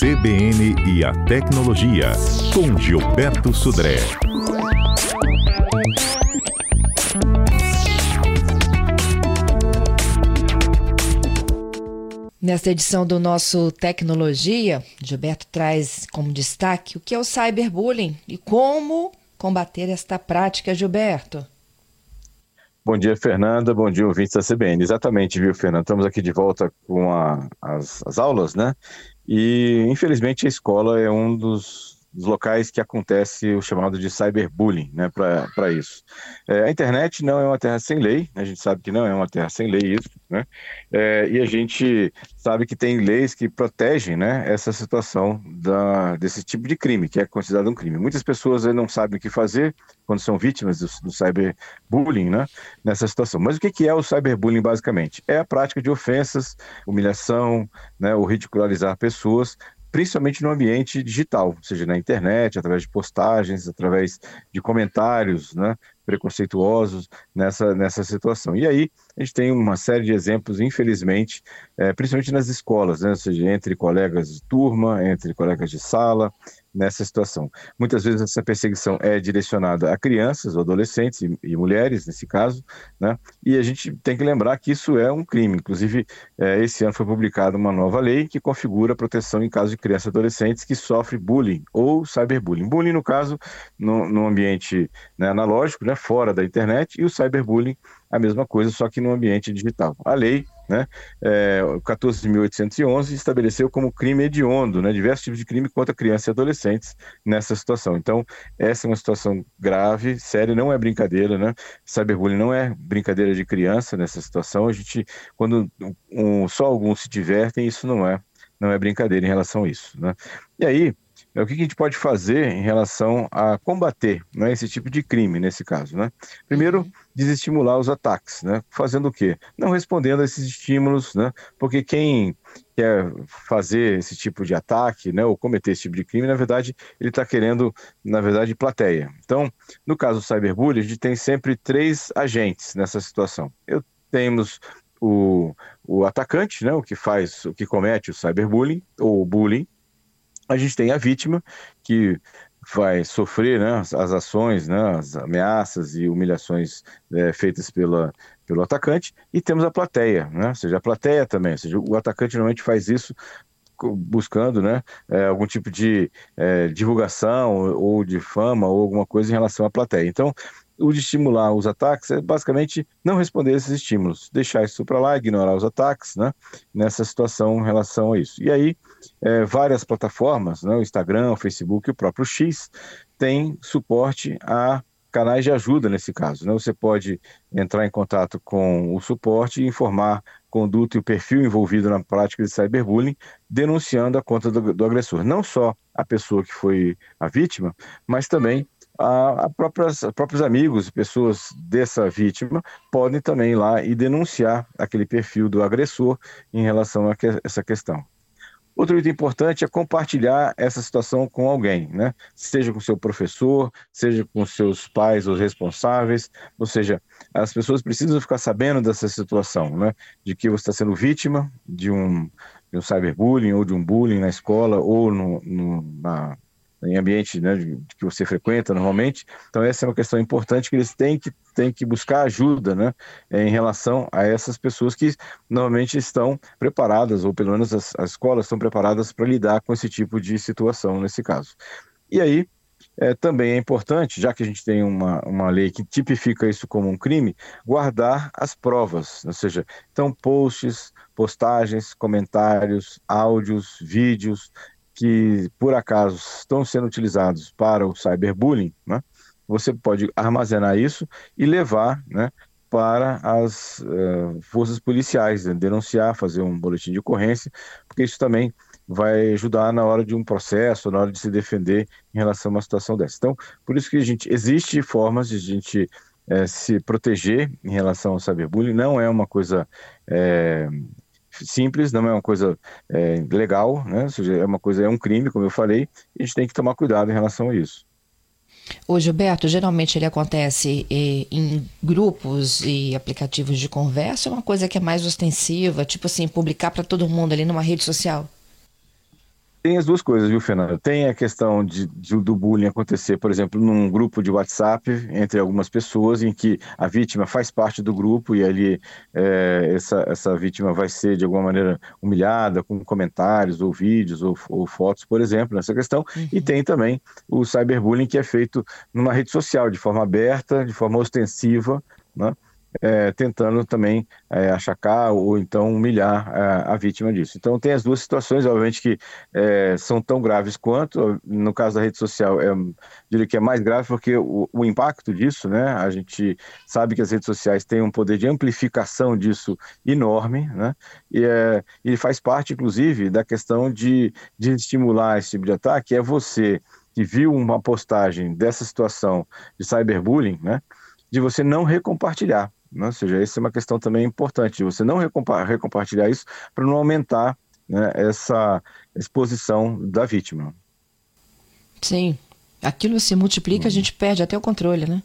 CBN e a Tecnologia, com Gilberto Sudré. Nesta edição do nosso Tecnologia, Gilberto traz como destaque o que é o cyberbullying e como combater esta prática, Gilberto. Bom dia, Fernanda. Bom dia, ouvintes da CBN. Exatamente, viu, Fernanda? Estamos aqui de volta com a, as, as aulas, né? E, infelizmente, a escola é um dos dos locais que acontece o chamado de cyberbullying, né, para isso. É, a internet não é uma terra sem lei, a gente sabe que não é uma terra sem lei isso, né, é, e a gente sabe que tem leis que protegem, né, essa situação da, desse tipo de crime, que é considerado um crime. Muitas pessoas não sabem o que fazer quando são vítimas do, do cyberbullying, né, nessa situação. Mas o que é o cyberbullying, basicamente? É a prática de ofensas, humilhação, né, ou ridicularizar pessoas principalmente no ambiente digital, seja na internet, através de postagens, através de comentários, né, preconceituosos nessa, nessa situação. E aí a gente tem uma série de exemplos, infelizmente, é, principalmente nas escolas, né, ou seja, entre colegas de turma, entre colegas de sala, nessa situação. Muitas vezes essa perseguição é direcionada a crianças, adolescentes e, e, mulheres, nesse caso, né? E a gente tem que lembrar que isso é um crime. Inclusive, é, esse ano foi publicada uma nova lei que configura a proteção em caso de crianças e adolescentes que sofrem bullying ou cyberbullying. Bullying, no caso, no, no ambiente né, analógico, né, fora da internet, e o cyberbullying a mesma coisa, só que no ambiente digital. A lei, né, é, 14.811, estabeleceu como crime hediondo, né, diversos tipos de crime contra crianças e adolescentes nessa situação. Então, essa é uma situação grave, séria, não é brincadeira, né? Cyberbullying não é brincadeira de criança nessa situação. A gente, quando um, só alguns se divertem, isso não é, não é brincadeira em relação a isso, né? E aí, o que a gente pode fazer em relação a combater né, esse tipo de crime, nesse caso? Né? Primeiro, uhum. desestimular os ataques. Né? Fazendo o quê? Não respondendo a esses estímulos, né? porque quem quer fazer esse tipo de ataque né, ou cometer esse tipo de crime, na verdade, ele está querendo, na verdade, plateia. Então, no caso do cyberbullying, a gente tem sempre três agentes nessa situação. Eu temos o, o atacante, né, o que faz, o que comete o cyberbullying ou bullying, a gente tem a vítima que vai sofrer né, as, as, ações, né, as ameaças e humilhações é, feitas pela, pelo atacante, e temos a plateia, né, ou seja, a plateia também, ou seja, o atacante normalmente faz isso buscando né, é, algum tipo de é, divulgação ou de fama ou alguma coisa em relação à plateia. Então, o de estimular os ataques é basicamente não responder esses estímulos, deixar isso para lá, ignorar os ataques, né, nessa situação em relação a isso. E aí, é, várias plataformas, né, o Instagram, o Facebook, o próprio X, tem suporte a canais de ajuda nesse caso. Né? Você pode entrar em contato com o suporte e informar conduta e o perfil envolvido na prática de cyberbullying, denunciando a conta do, do agressor. Não só a pessoa que foi a vítima, mas também a, a próprias, próprios amigos, pessoas dessa vítima, podem também ir lá e denunciar aquele perfil do agressor em relação a que, essa questão. Outro item importante é compartilhar essa situação com alguém, né? Seja com seu professor, seja com seus pais ou responsáveis, ou seja, as pessoas precisam ficar sabendo dessa situação, né? De que você está sendo vítima de um, de um cyberbullying ou de um bullying na escola ou no, no na, em ambiente né, que você frequenta normalmente. Então, essa é uma questão importante que eles têm que, têm que buscar ajuda né, em relação a essas pessoas que normalmente estão preparadas, ou pelo menos as, as escolas estão preparadas para lidar com esse tipo de situação, nesse caso. E aí, é, também é importante, já que a gente tem uma, uma lei que tipifica isso como um crime, guardar as provas, ou seja, então posts, postagens, comentários, áudios, vídeos, que por acaso estão sendo utilizados para o cyberbullying, né, você pode armazenar isso e levar né, para as uh, forças policiais, né, denunciar, fazer um boletim de ocorrência, porque isso também vai ajudar na hora de um processo, na hora de se defender em relação a uma situação dessa. Então, por isso que a gente existe formas de a gente é, se proteger em relação ao cyberbullying. Não é uma coisa é, simples, não é uma coisa é, legal, né? Ou seja, é uma coisa, é um crime, como eu falei, e a gente tem que tomar cuidado em relação a isso. O Gilberto, geralmente ele acontece em grupos e aplicativos de conversa, é uma coisa que é mais ostensiva, tipo assim, publicar para todo mundo ali numa rede social? Tem as duas coisas, viu, Fernando? Tem a questão de, de, do bullying acontecer, por exemplo, num grupo de WhatsApp entre algumas pessoas, em que a vítima faz parte do grupo e ali é, essa, essa vítima vai ser de alguma maneira humilhada com comentários ou vídeos ou, ou fotos, por exemplo, nessa questão. Uhum. E tem também o cyberbullying que é feito numa rede social, de forma aberta, de forma ostensiva, né? É, tentando também é, achacar ou então humilhar a, a, vítima disso. Então tem as duas situações, obviamente que é, são tão graves quanto, no caso da rede social, é, diria que é mais grave porque o, o, impacto disso, né, a gente sabe que as redes sociais têm um poder de amplificação disso enorme, né, e, é, e faz parte, inclusive, da questão de, de estimular esse tipo de ataque, é você que viu uma postagem dessa situação de cyberbullying, né, de você não recompartilhar. Né? Ou seja, essa é uma questão também importante, você não recompa recompartilhar isso para não aumentar né, essa exposição da vítima. Sim. Aquilo se multiplica, hum. a gente perde até o controle, né?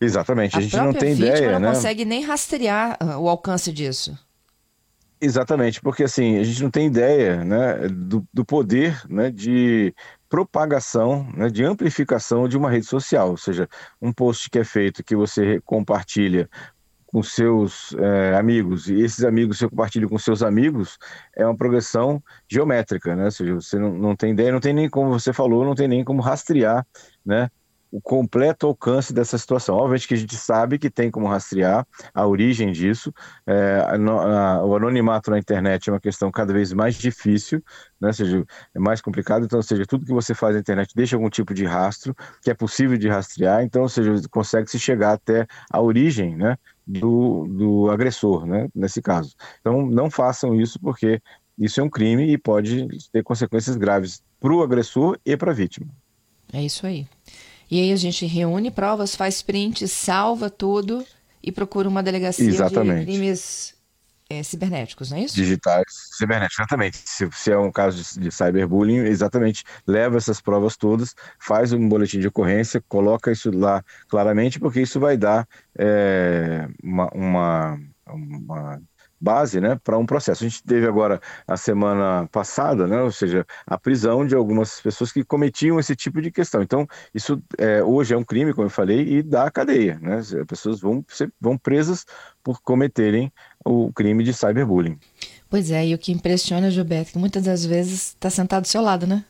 Exatamente, a, a gente não tem ideia. não né? consegue nem rastrear ah, o alcance disso. Exatamente, porque assim, a gente não tem ideia né, do, do poder né, de propagação, né, de amplificação de uma rede social, ou seja, um post que é feito que você compartilha com seus é, amigos e esses amigos você compartilha com seus amigos é uma progressão geométrica, né? Ou seja, você não, não tem ideia, não tem nem como você falou, não tem nem como rastrear, né? O completo alcance dessa situação. Obviamente que a gente sabe que tem como rastrear a origem disso. É, a, o anonimato na internet é uma questão cada vez mais difícil, né? Ou seja, é mais complicado. Então, seja, tudo que você faz na internet deixa algum tipo de rastro que é possível de rastrear. Então, ou seja, consegue se chegar até a origem, né? Do, do agressor, né? Nesse caso. Então, não façam isso porque isso é um crime e pode ter consequências graves para o agressor e para a vítima. É isso aí. E aí a gente reúne provas, faz print, salva tudo e procura uma delegacia Exatamente. de crimes é, cibernéticos, não é isso? Digitais, cibernéticos, exatamente. Se, se é um caso de, de, cyberbullying, exatamente, leva essas provas todas, faz um boletim de ocorrência, coloca isso lá claramente, porque isso vai dar é, uma, uma, uma base né, para um processo. A gente teve agora, a semana passada, né, ou seja, a prisão de algumas pessoas que cometiam esse tipo de questão. Então, isso é, hoje é um crime, como eu falei, e dá cadeia. Né? As pessoas vão, ser, vão presas por cometerem o crime de cyberbullying. Pois é, e o que impressiona, Gilberto, que muitas das vezes está sentado do seu lado, né?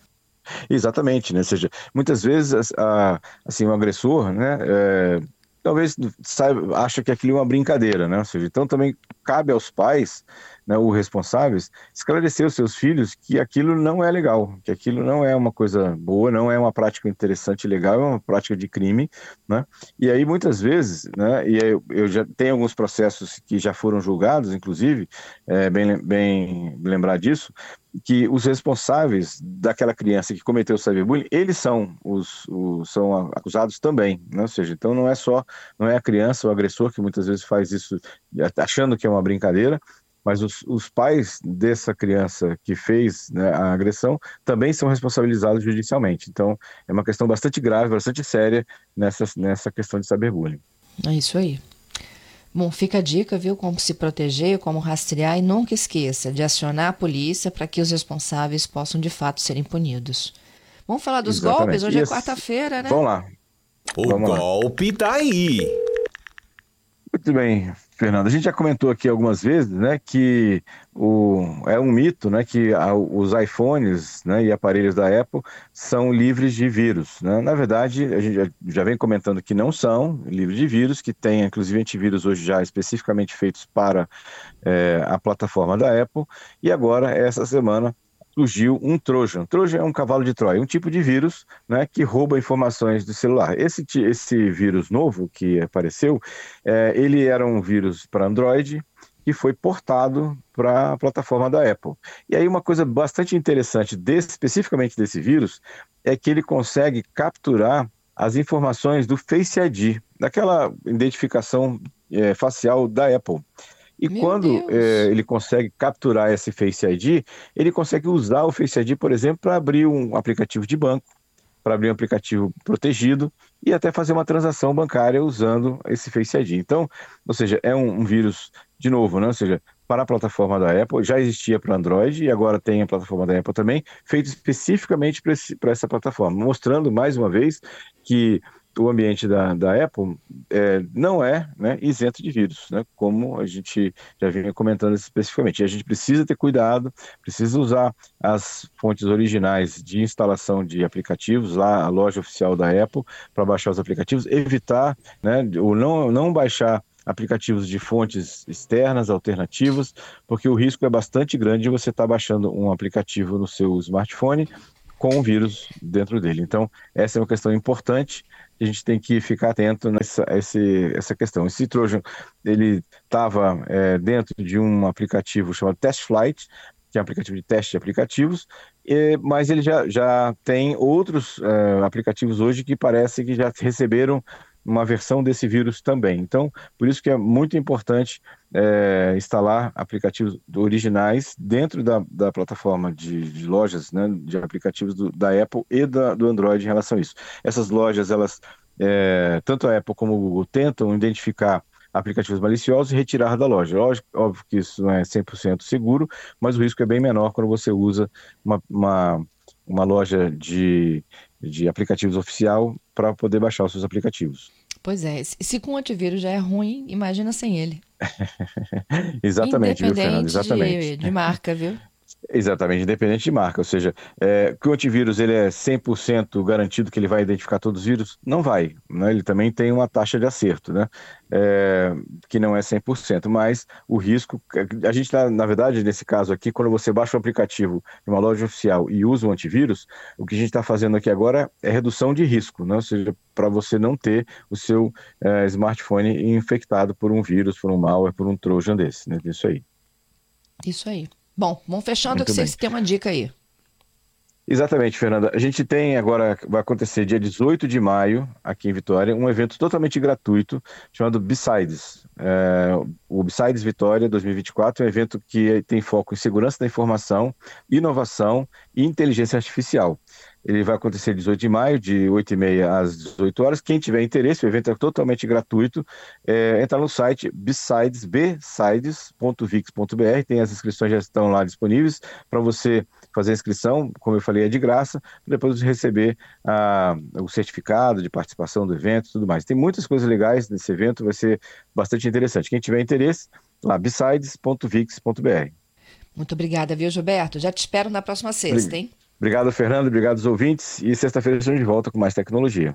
Exatamente, né? Ou seja, muitas vezes a, assim, o agressor, né, é, talvez saiba, acha que aquilo é uma brincadeira, né? Ou seja, então também cabe aos pais, né, os responsáveis, esclarecer os seus filhos que aquilo não é legal, que aquilo não é uma coisa boa, não é uma prática interessante legal, é uma prática de crime, né? E aí muitas vezes, né, e eu, eu já tenho alguns processos que já foram julgados, inclusive, é bem, bem lembrar disso, que os responsáveis daquela criança que cometeu o cyberbullying, eles são os, os, são acusados também, né? ou seja, então não é só não é a criança, o agressor que muitas vezes faz isso achando que é uma brincadeira, mas os, os pais dessa criança que fez né, a agressão também são responsabilizados judicialmente. Então é uma questão bastante grave, bastante séria nessa, nessa questão de cyberbullying. É isso aí. Bom, fica a dica, viu? Como se proteger, como rastrear e nunca esqueça de acionar a polícia para que os responsáveis possam de fato serem punidos. Vamos falar dos Exatamente. golpes? Hoje é Isso. é quarta-feira, né? Vamos lá. O Vamos golpe lá. tá aí. Muito bem, Fernando. A gente já comentou aqui algumas vezes, né, que o, é um mito, né, que a, os iPhones, né, e aparelhos da Apple são livres de vírus. Né? Na verdade, a gente já, já vem comentando que não são livres de vírus, que tem inclusive antivírus hoje já especificamente feitos para é, a plataforma da Apple. E agora, essa semana, surgiu um Trojan. Trojan é um cavalo de Troia, um tipo de vírus né, que rouba informações do celular. Esse, esse vírus novo que apareceu, é, ele era um vírus para Android que foi portado para a plataforma da Apple. E aí uma coisa bastante interessante, desse, especificamente desse vírus, é que ele consegue capturar as informações do Face ID, daquela identificação é, facial da Apple. E Meu quando é, ele consegue capturar esse Face ID, ele consegue usar o Face ID, por exemplo, para abrir um aplicativo de banco, para abrir um aplicativo protegido e até fazer uma transação bancária usando esse Face ID. Então, ou seja, é um, um vírus, de novo, né? ou seja, para a plataforma da Apple, já existia para Android e agora tem a plataforma da Apple também, feito especificamente para essa plataforma, mostrando mais uma vez que o ambiente da, da Apple é, não é né, isento de vírus, né, como a gente já vinha comentando especificamente. E a gente precisa ter cuidado, precisa usar as fontes originais de instalação de aplicativos, lá a loja oficial da Apple, para baixar os aplicativos, evitar, né, ou não, não baixar aplicativos de fontes externas, alternativas, porque o risco é bastante grande de você estar tá baixando um aplicativo no seu smartphone com um vírus dentro dele. Então, essa é uma questão importante a gente tem que ficar atento nessa esse, essa questão. Esse Trojan, ele estava é, dentro de um aplicativo chamado Test Flight, que é um aplicativo de teste de aplicativos, e, mas ele já, já tem outros é, aplicativos hoje que parece que já receberam uma versão desse vírus também. Então, por isso que é muito importante é, instalar aplicativos originais dentro da, da plataforma de, de lojas, né, de aplicativos do, da Apple e da, do Android em relação a isso. Essas lojas, elas, é, tanto a Apple como o Google tentam identificar aplicativos maliciosos e retirar da loja. Lógico, óbvio que isso não é 100% seguro, mas o risco é bem menor quando você usa uma, uma, uma loja de, de aplicativos oficial para poder baixar os seus aplicativos. Pois é, se com o antivírus já é ruim, imagina sem ele. Exatamente, viu, Fernando? Exatamente. De, de marca, viu? Exatamente, independente de marca. Ou seja, é, que o antivírus ele é 100% garantido que ele vai identificar todos os vírus? Não vai. Né? Ele também tem uma taxa de acerto, né? É, que não é 100%. Mas o risco. A gente, tá, na verdade, nesse caso aqui, quando você baixa o aplicativo de uma loja oficial e usa o antivírus, o que a gente está fazendo aqui agora é redução de risco, né? ou seja, para você não ter o seu é, smartphone infectado por um vírus, por um malware, por um trojan desse. Né? Isso aí. Isso aí. Bom, vamos fechando Muito que bem. vocês têm uma dica aí. Exatamente, Fernanda. A gente tem agora, vai acontecer dia 18 de maio, aqui em Vitória, um evento totalmente gratuito chamado Besides. É, o Besides Vitória 2024 é um evento que tem foco em segurança da informação, inovação e inteligência artificial. Ele vai acontecer 18 de maio, de 8h30 às 18 horas. Quem tiver interesse, o evento é totalmente gratuito. É, entra no site besides, bsides.vix.br, tem as inscrições já estão lá disponíveis para você fazer a inscrição, como eu falei, é de graça, depois receber ah, o certificado de participação do evento e tudo mais. Tem muitas coisas legais nesse evento, vai ser bastante interessante. Quem tiver interesse, lá, besides.vix.br. Muito obrigada, viu, Gilberto? Já te espero na próxima sexta, hein? Obrigado, Fernando. Obrigado aos ouvintes. E sexta-feira estamos de volta com mais tecnologia.